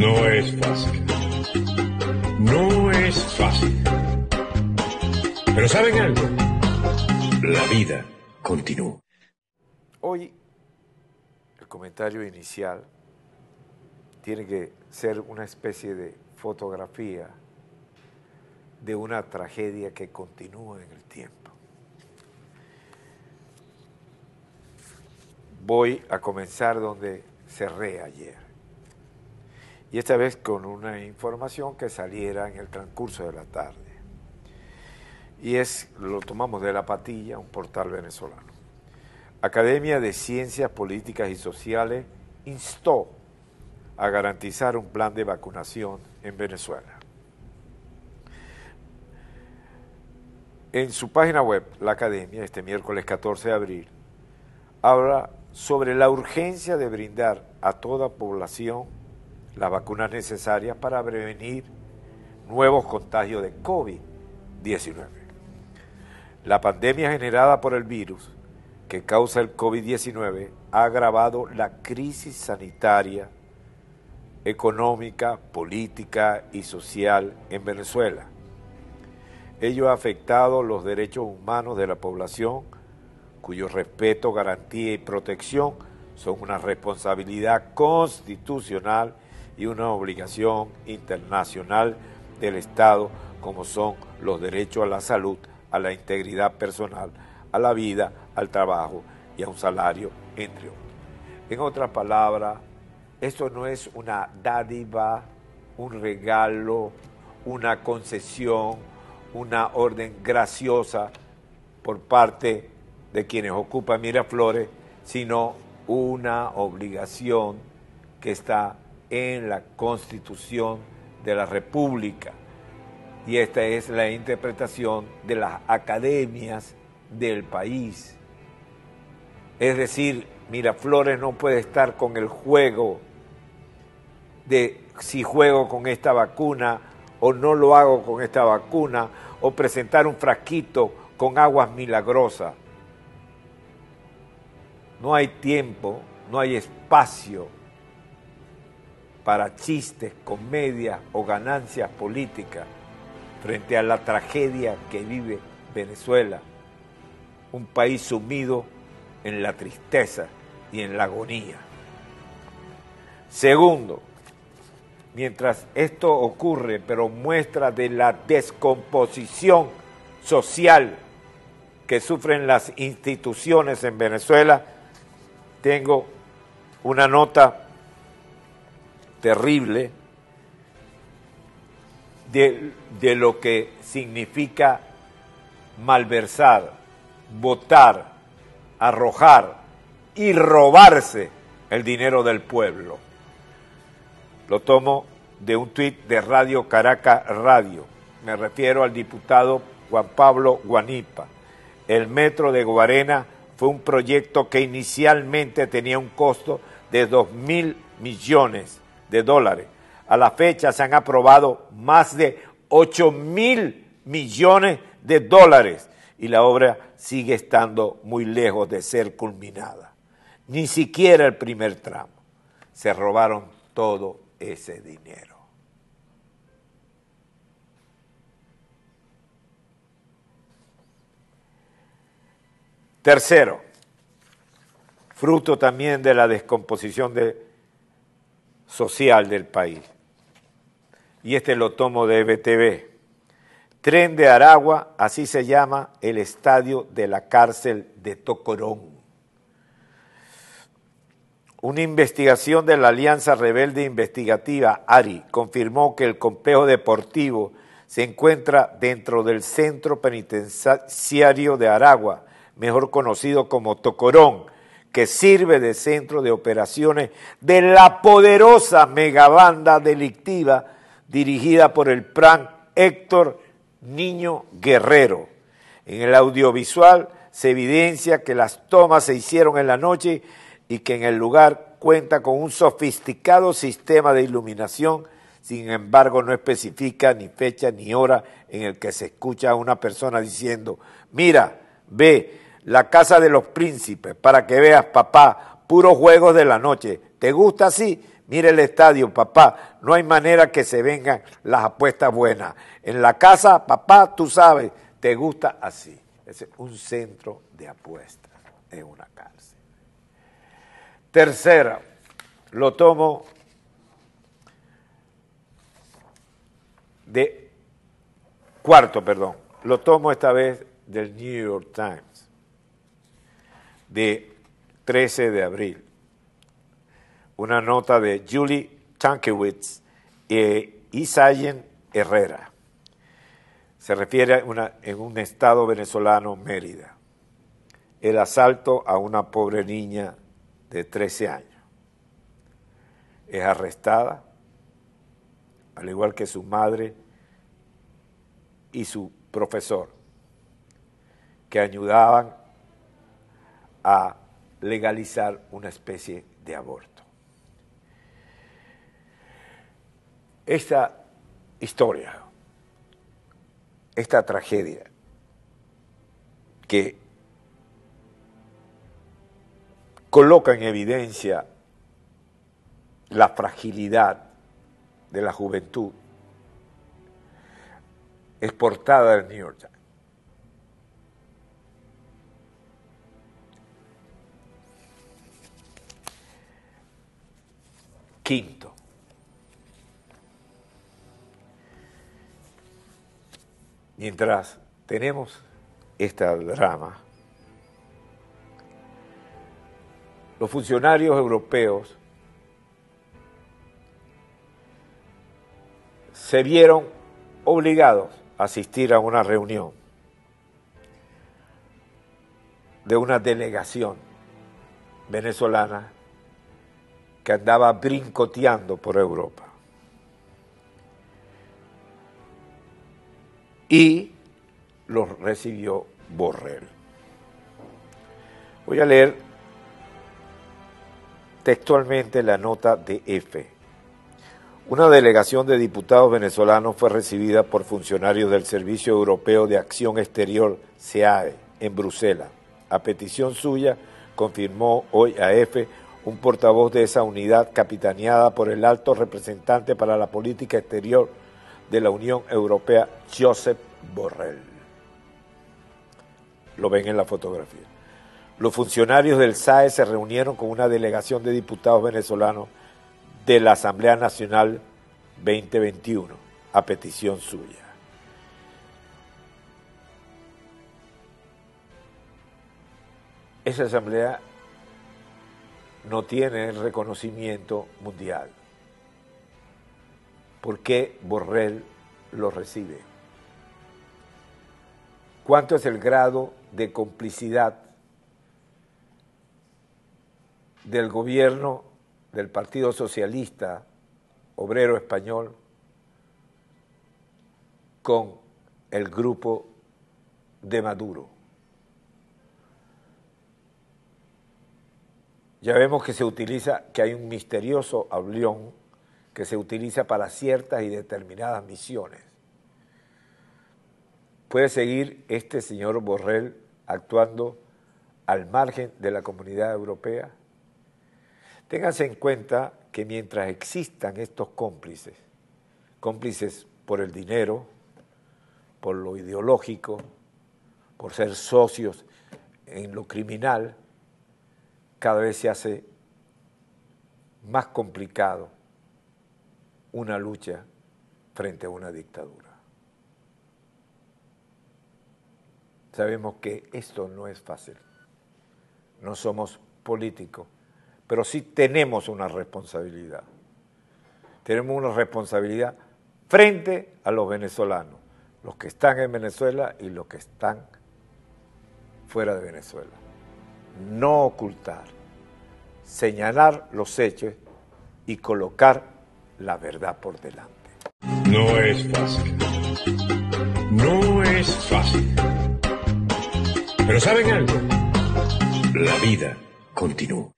No es fácil. No es fácil. Pero ¿saben algo? La vida continúa. Hoy el comentario inicial tiene que ser una especie de fotografía de una tragedia que continúa en el tiempo. Voy a comenzar donde cerré ayer. Y esta vez con una información que saliera en el transcurso de la tarde. Y es, lo tomamos de la patilla, un portal venezolano. Academia de Ciencias Políticas y Sociales instó a garantizar un plan de vacunación en Venezuela. En su página web, la Academia, este miércoles 14 de abril, habla sobre la urgencia de brindar a toda población las vacunas necesarias para prevenir nuevos contagios de COVID-19. La pandemia generada por el virus que causa el COVID-19 ha agravado la crisis sanitaria, económica, política y social en Venezuela. Ello ha afectado los derechos humanos de la población, cuyo respeto, garantía y protección son una responsabilidad constitucional una obligación internacional del Estado, como son los derechos a la salud, a la integridad personal, a la vida, al trabajo y a un salario, entre otros. En otras palabras, esto no es una dádiva, un regalo, una concesión, una orden graciosa por parte de quienes ocupan Miraflores, sino una obligación que está en la Constitución de la República. Y esta es la interpretación de las academias del país. Es decir, Miraflores no puede estar con el juego de si juego con esta vacuna o no lo hago con esta vacuna o presentar un frasquito con aguas milagrosas. No hay tiempo, no hay espacio para chistes, comedias o ganancias políticas frente a la tragedia que vive Venezuela, un país sumido en la tristeza y en la agonía. Segundo, mientras esto ocurre, pero muestra de la descomposición social que sufren las instituciones en Venezuela, tengo una nota terrible de, de lo que significa malversar, votar, arrojar y robarse el dinero del pueblo. Lo tomo de un tuit de Radio Caracas Radio. Me refiero al diputado Juan Pablo Guanipa. El metro de Guarena fue un proyecto que inicialmente tenía un costo de 2 mil millones de dólares. A la fecha se han aprobado más de 8 mil millones de dólares y la obra sigue estando muy lejos de ser culminada. Ni siquiera el primer tramo. Se robaron todo ese dinero. Tercero, fruto también de la descomposición de, social del país. Y este lo tomo de BTV. Tren de Aragua, así se llama el estadio de la cárcel de Tocorón. Una investigación de la Alianza Rebelde Investigativa, ARI, confirmó que el complejo deportivo se encuentra dentro del centro penitenciario de Aragua, mejor conocido como Tocorón, que sirve de centro de operaciones de la poderosa megabanda delictiva dirigida por el PRAN Héctor Niño Guerrero. En el audiovisual se evidencia que las tomas se hicieron en la noche y que en el lugar cuenta con un sofisticado sistema de iluminación, sin embargo no especifica ni fecha ni hora en el que se escucha a una persona diciendo, mira, ve, la casa de los príncipes, para que veas, papá, puros juegos de la noche. ¿Te gusta así? Mire el estadio, papá, no hay manera que se vengan las apuestas buenas. En la casa, papá, tú sabes, te gusta así. Es un centro de apuestas en una cárcel. Tercera, lo tomo de cuarto, perdón, lo tomo esta vez del New York Times, de 13 de abril. Una nota de Julie Tankiewicz e Isayen Herrera. Se refiere a en un estado venezolano, Mérida. El asalto a una pobre niña de 13 años. Es arrestada, al igual que su madre y su profesor, que ayudaban a legalizar una especie de aborto. Esta historia, esta tragedia que coloca en evidencia la fragilidad de la juventud es portada del New York Times. Quinto, mientras tenemos esta drama, los funcionarios europeos se vieron obligados a asistir a una reunión de una delegación venezolana que andaba brincoteando por Europa. Y los recibió Borrell. Voy a leer textualmente la nota de F. Una delegación de diputados venezolanos fue recibida por funcionarios del Servicio Europeo de Acción Exterior, SEAE, en Bruselas. A petición suya, confirmó hoy a F un portavoz de esa unidad capitaneada por el alto representante para la política exterior de la Unión Europea, Josep Borrell. Lo ven en la fotografía. Los funcionarios del SAE se reunieron con una delegación de diputados venezolanos de la Asamblea Nacional 2021, a petición suya. Esa asamblea no tiene el reconocimiento mundial. ¿Por qué Borrell lo recibe? ¿Cuánto es el grado de complicidad del gobierno del Partido Socialista Obrero Español con el grupo de Maduro? Ya vemos que se utiliza, que hay un misterioso avión que se utiliza para ciertas y determinadas misiones. ¿Puede seguir este señor Borrell actuando al margen de la comunidad europea? Ténganse en cuenta que mientras existan estos cómplices, cómplices por el dinero, por lo ideológico, por ser socios en lo criminal, cada vez se hace más complicado una lucha frente a una dictadura. Sabemos que esto no es fácil. No somos políticos, pero sí tenemos una responsabilidad. Tenemos una responsabilidad frente a los venezolanos, los que están en Venezuela y los que están fuera de Venezuela no ocultar, señalar los hechos y colocar la verdad por delante. No es fácil. No es fácil. Pero ¿saben algo? La vida continúa.